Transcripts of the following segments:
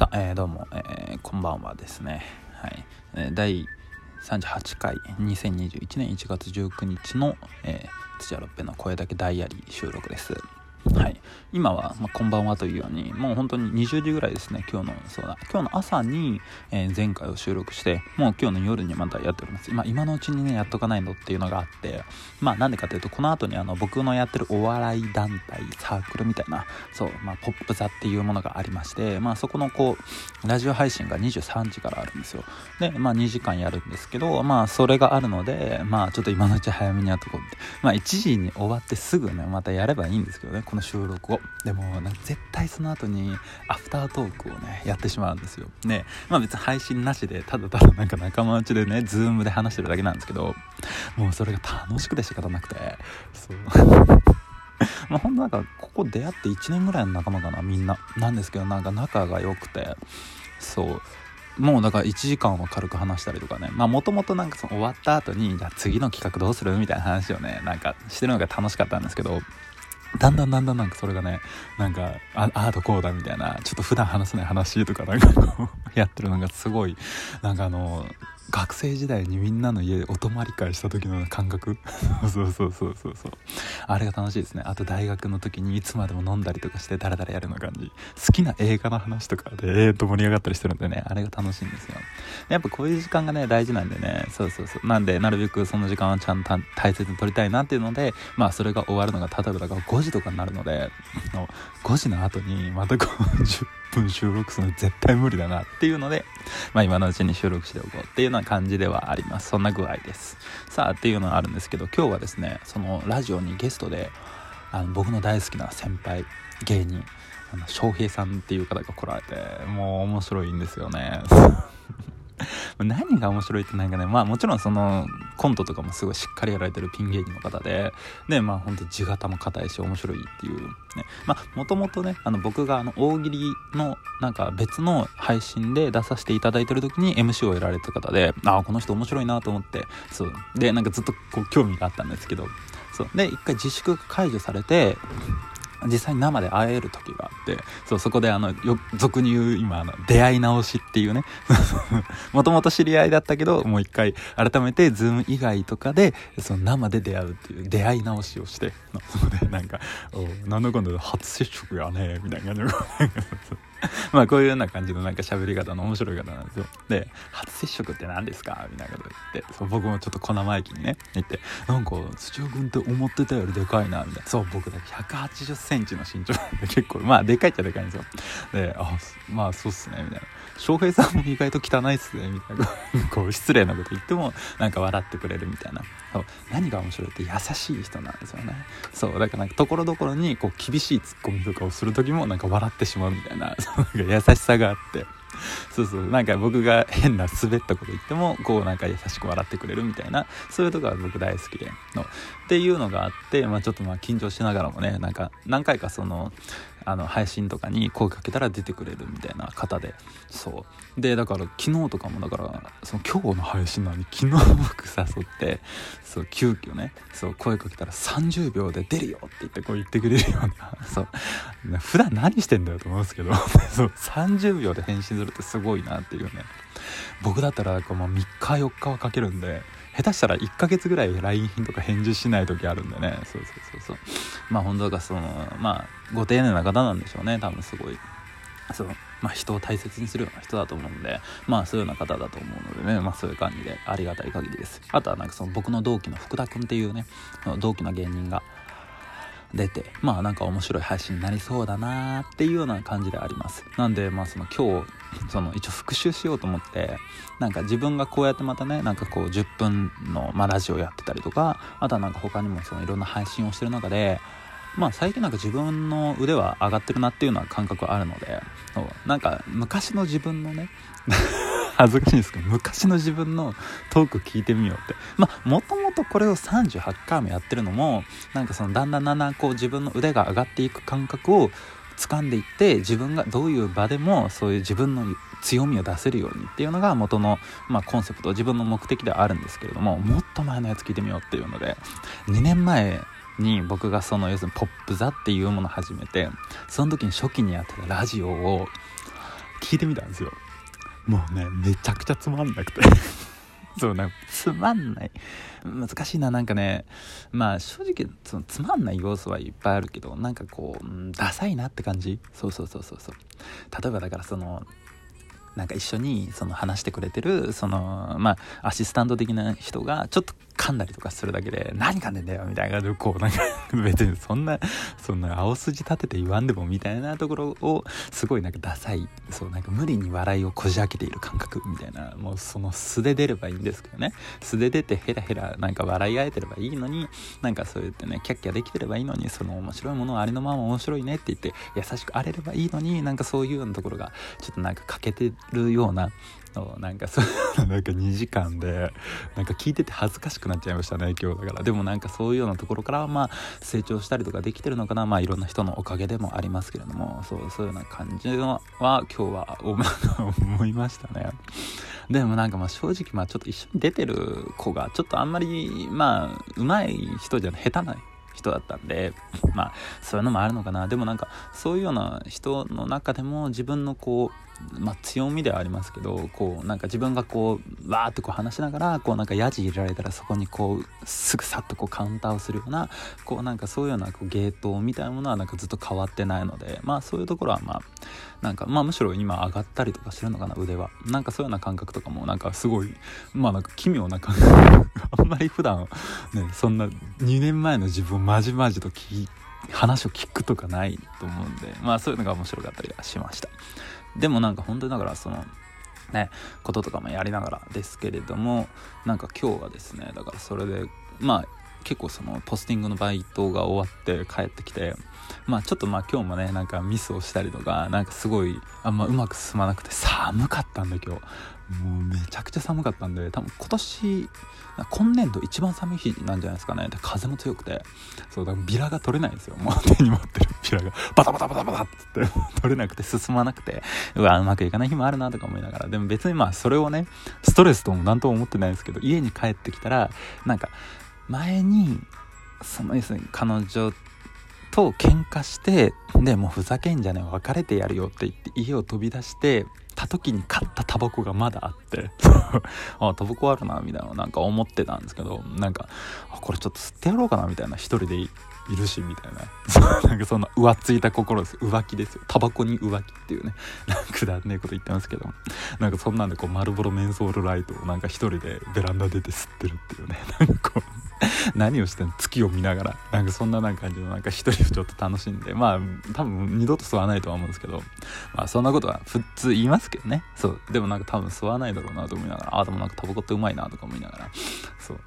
さあ、えー、どうも、えー、こんばんはですね。はい。えー、第38回2021年1月19日の、えー、土屋ロッペの声だけダイアリー収録です。はい、今は、まあ、こんばんはというようにもう本当に20時ぐらいですね今日のそうだ。今日の朝に、えー、前回を収録してもう今日の夜にまたやっております。今今のうちにねやっとかないのっていうのがあってまあなんでかというとこの後にあの僕のやってるお笑い団体サークルみたいなそう、まあ、ポップ座っていうものがありましてまあそこのこうラジオ配信が23時からあるんですよ。でまあ2時間やるんですけどまあそれがあるのでまあちょっと今のうち早めにやっとこうって。まあ1時に終わってすぐねまたやればいいんですけどね。この収録を。でもなんか絶対その後にアフタートークをねやってしまうんですよ。ね。まあ別に配信なしでただただなんか仲間内でね Zoom で話してるだけなんですけどもうそれが楽しくて仕方なくて。そう。まあほんとなんかここ出会って1年ぐらいの仲間かなみんな。なんですけどなんか仲が良くて。そう。もうだから1時間を軽く話したりとかね。まあもともとなんかその終わった後にじゃあ次の企画どうする？みたいな話をねなんかしてるのが楽しかったんですけどだんだんだんだんなんかそれがね、なんか、ああーとこうだみたいな、ちょっと普段話せない話とかなんかこう、やってるのがすごい、なんかあの、学生時代にみんなの家でお泊まり会した時の感覚？そうそうそうそうそう。あれが楽しいですね。あと大学の時にいつまでも飲んだりとかしてダラダラやるの感じ。好きな映画の話とかでえー、っと盛り上がったりしてるんでね。あれが楽しいんですよ。やっぱこういう時間がね大事なんでね。そうそうそう。なんでなるべくその時間はちゃんと大切に取りたいなっていうのでまあそれが終わるのが例えばだから5時とかになるので5時の後にまたこう 10分収録するの絶対無理だなっていうので、まあ、今のうちに収録しておこうっていうような感じではあります。そんな具合です。さあっていうのはあるんですけど今日はですねそのラジオにゲストであの僕の大好きな先輩芸人あの翔平さんっていう方が来られてもう面白いんですよね。何が面白いってなんかね、まあもちろんそのコントとかもすごいしっかりやられてるピン芸人の方で、で、まあほんと地形も硬いし面白いっていう、ね。まあもともとね、あの僕があの大喜利のなんか別の配信で出させていただいてる時に MC をやられてた方で、ああ、この人面白いなと思って、そう。で、なんかずっとこう興味があったんですけど、そう。で、一回自粛解除されて、実際に生で会える時があってそうそこであのよ俗に言う今あの出会い直しっていうね。もともと知り合いだったけどもう一回改めてズーム以外とかでその生で出会うっていう出会い直しをしてそこでなんか「おなんだかんだ初接触やね」みたいな感じで。まあこういうような感じのなんか喋り方の面白い方なんですよ。で、初接触って何ですか？みたいなこと言って、そう僕もちょっと小生意気にね、言って、なんか土屋君って思ってたよりでかいな、みたいな。そう、僕だけ180センチの身長なんで結構、まあでかいっちゃでかいんですよ。で、あ、まあそうっすね、みたいな。翔平さんも意外と汚いっすね、みたいな。こう失礼なこと言っても、なんか笑ってくれるみたいな。そう何が面白いって優しい人なんですよね。そう、だからなんかところどころにこう厳しいツッコミとかをする時もなんか笑ってしまうみたいな。優しさがあって。そうそう。なんか僕が変な滑ったこと言ってもこうなんか優しく笑ってくれるみたいな。そういうとこが僕大好きでの。っていうのがあって、まあ、ちょっとまあ緊張しながらもねなんか何回かそのあの配信とかに声かけたら出てくれるみたいな方でそう。でだから昨日とかもだからその今日の配信なのに昨日僕誘ってそう急遽ねそう声かけたら30秒で出るよって言ってこう言ってくれるような そう。普段何してんだよと思うんですけど そう30秒で返信するってすごいなっていうね。僕だったらこうもう3日4日はかけるんで下手したら1ヶ月ぐらい LINE とか返事しない時あるんでね。そうそうそうそう。まあ本当だかそのまあご丁寧な方なんでしょうね。多分すごい。そう。まあ、人を大切にするような人だと思うんで。まあそういうような方だと思うのでね。まあそういう感じでありがたい限りです。あとはなんかその僕の同期の福田君っていうね。同期の芸人が出てまあなんか面白い配信になりそうだなっていうような感じであります。なんでまあその今日その一応復習しようと思ってなんか自分がこうやってまたねなんかこう10分の、まあ、ラジオやってたりとかあとはなんか他にもそのいろんな配信をしてる中でまあ最近なんか自分の腕は上がってるなっていうような感覚はあるのでなんか昔の自分のね恥ずかしいんですけど昔の自分のトーク聞いてみようって。まあもともとこれを38回もやってるのもなんかそのだんだんだんだんこう自分の腕が上がっていく感覚を掴んでいって自分がどういう場でもそういう自分の強みを出せるようにっていうのが元の、まあ、コンセプト自分の目的ではあるんですけれどももっと前のやつ聞いてみようっていうので2年前に僕がその要するにポップ座っていうものを始めてその時に初期にやってたラジオを聞いてみたんですよ。もうねめちゃくちゃつまんなくて。そうなつまんない。難しいななんかね。まあ正直そのつまんない要素はいっぱいあるけどなんかこう、うん、ダサいなって感じ？そうそうそうそうそう。例えばだからそのなんか一緒にその話してくれてるそのまあアシスタント的な人がちょっと噛んだりとかするだけで何噛んでんだよみたいな感じでこうなんか 別にそんなそんな青筋立てて言わんでもみたいなところをすごいなんかダサいそうなんか無理に笑いをこじ開けている感覚みたいなもうその素で出ればいいんですけどね。素で出てヘラヘラなんか笑い合えてればいいのになんかそう言ってねキャッキャできてればいいのにその面白いものをありのまま面白いねって言って優しくあれればいいのになんかそういうようなところがちょっとなんか欠けてるようななんかそう なんか2時間でなんか聞いてて恥ずかしくなっちゃいましたね今日だから。でもなんかそういうようなところからまあ成長したりとかできてるのかな。まあいろんな人のおかげでもありますけれども。そうそういうような感じは今日は 思いましたね。でもなんかまあ正直まあちょっと一緒に出てる子がちょっとあんまりまあ上手い人じゃ下手な人だったんでまあそういうのもあるのかな。でもなんかそういうような人の中でも自分のこうまあ、強みではありますけどこうなんか自分がこうわーってこう話しながらこうなんかヤジ入れられたらそこにこうすぐさっとこうカウンターをするようなこうなんかそういうようなこうゲートみたいなものはなんかずっと変わってないのでまあそういうところはまあなんかまあむしろ今上がったりとかしてるのかな腕は。なんかそういうような感覚とかもなんかすごいまあなんか奇妙な感覚あんまり普段ねそんな2年前の自分をまじまじと聞話を聞くとかないと思うんでまあそういうのが面白かったりはしました。でもなんか本当にだからそのねこととかもやりながらですけれどもなんか今日はですねだからそれでまあ結構そのポスティングのバイトが終わって帰ってきてまあちょっとまあ今日もねなんかミスをしたりとかなんかすごいあんまうまく進まなくて寒かったんで今日もうめちゃくちゃ寒かったんで多分今年今年度一番寒い日なんじゃないですかね。で風も強くてそうだからビラが取れないんですよ。もう手に持ってるビラが。バタバタバタバタって取れなくて進まなくてうわうまくいかない日もあるなとか思いながら。でも別にまあそれをねストレスとも何とも思ってないんですけど家に帰ってきたらなんか前にその要するに彼女と喧嘩してでもうふざけんじゃねえ別れてやるよって言って家を飛び出してた時に買ったタバコがまだあって あタバコあるなみたいななんか思ってたんですけどなんかこれちょっと吸ってやろうかなみたいな一人でいるしみたいな。なんかそんな浮ついた心です。浮気ですよ。タバコに浮気っていうね。なんかくだんねえこと言ってますけど。なんかそんなんでこう丸ボロメンソールライトをなんか一人でベランダ出て吸ってるっていうね。なんかこう 何をしてんの?月を見ながら。なんかそんななんか感じのなんか一人をちょっと楽しんで。まあ多分二度と吸わないとは思うんですけど。まあそんなことは普通言いますけどね。そう。でもなんか多分吸わないだろうなと思いながら。あでもなんかタバコってうまいなとか思いながら。そう。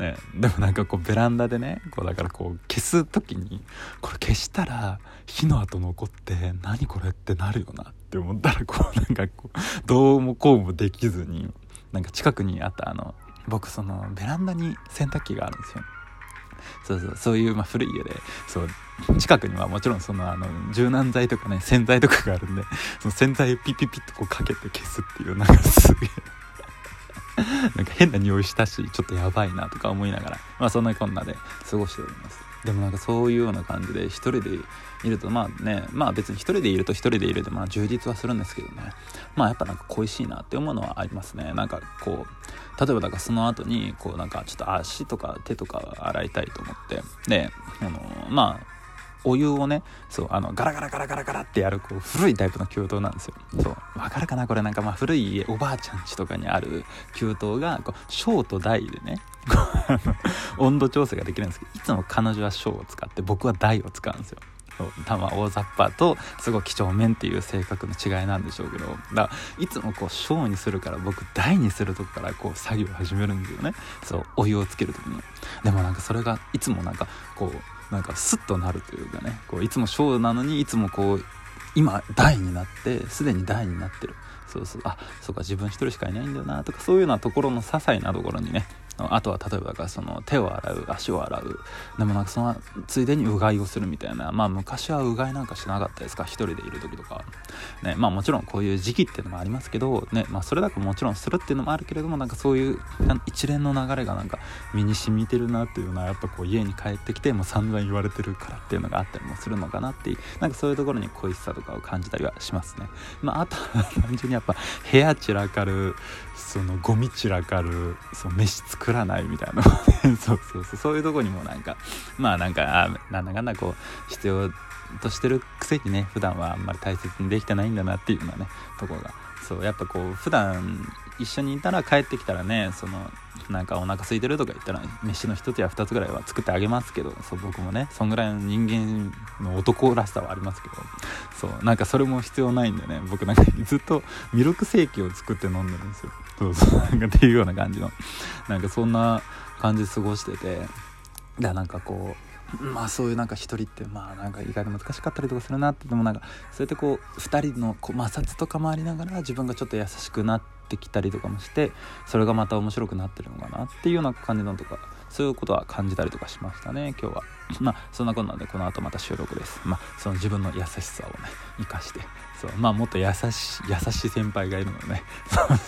ね。でもなんかこうベランダでねこうだからこう消す時にこれ消したら火の跡残って何これってなるよなって思ったらこうなんかこうどうもこうもできずになんか近くにあったあの僕そのベランダに洗濯機があるんですよそうそうそういう、まあ、古い家でそう近くにはもちろんそのあの柔軟剤とかね洗剤とかがあるんでその洗剤をピッピッピッとこうかけて消すっていうなんかすげえ。なんか変な匂いしたしちょっとやばいなとか思いながらまあそんなこんなで過ごしております。でもなんかそういうような感じで一人でいるとまあねまあ別に一人でいると一人でいるでまあ充実はするんですけどね。まあやっぱなんか恋しいなって思うのはありますね。なんかこう例えばだからその後にこうなんかちょっと足とか手とか洗いたいと思ってであのまあお湯をねそうあのガラガラガラガラガラってやるこう古いタイプの給湯なんですよ。そうわかるかなこれなんか。まあ古い家おばあちゃん家とかにある給湯がこう小と大でね温度調整ができるんですけどいつも彼女は小を使って僕は大を使うんですよ。多分大雑把とすごい几帳面っていう性格の違いなんでしょうけどだからいつもこう小にするから僕大にするとこからこう作業始めるんですよね。そうお湯をつける時に。でもなんかそれがいつもなんかこうなんかスッとなるというかねこういつも小なのにいつもこう今大になってすでに大になってる。そうそう。あそうか自分一人しかいないんだよなとかそういうようなところの些細なところにねあとは例えばその手を洗う足を洗う。でもなんかそのついでにうがいをするみたいな。まあ昔はうがいなんかしなかったですか？一人でいる時とかね。まあもちろんこういう時期っていうのもありますけどね。まあそれだけもちろんするっていうのもあるけれどもなんかそういう一連の流れがなんか身に染みてるなっていうのはやっぱこう家に帰ってきてもう散々言われてるからっていうのがあったりもするのかなっていう。なんかそういうところに恋しさとかを感じたりはしますね。まああとは単純にやっぱ部屋散らかるそのゴミ散らかるその飯作るらないみたいな。そうそうそう。そういうとこにもなんかまあなんかあなんだかんだこう必要としてるくせにね普段はあんまり大切にできてないんだなっていうようなねところが。そうやっぱこう普段一緒にいたら帰ってきたらねそのなんかお腹空いてるとか言ったら飯の1つや2つぐらいは作ってあげますけどそう僕もねそんぐらいの人間の男らしさはありますけど。そうなんかそれも必要ないんでね僕なんかずっとミルクセーキを作って飲んでるんですよ。そうそうなんかっていうような感じのなんかそんな感じで過ごしててだなんかこうまあそういうなんか一人ってまあなんか意外と難しかったりとかするなってでもなんかそうやってこう2人のこう摩擦とかもありながら自分がちょっと優しくなってきたりとかもしてそれがまた面白くなってるのかなっていうような感じのとかそういうことは感じたりとかしましたね今日は。まあそんなこんなんでこの後また収録です。まあその自分の優しさをね生かして。そう。まあもっと優しい優しい先輩がいるのでね だか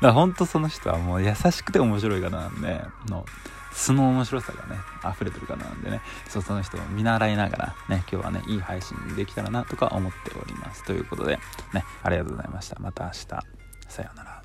らほんとその人はもう優しくて面白い方なんでの素の面白さがね溢れてる方なんでね。そうその人を見習いながらね今日はねいい配信できたらなとか思っております。ということでねありがとうございました。また明日。さようなら。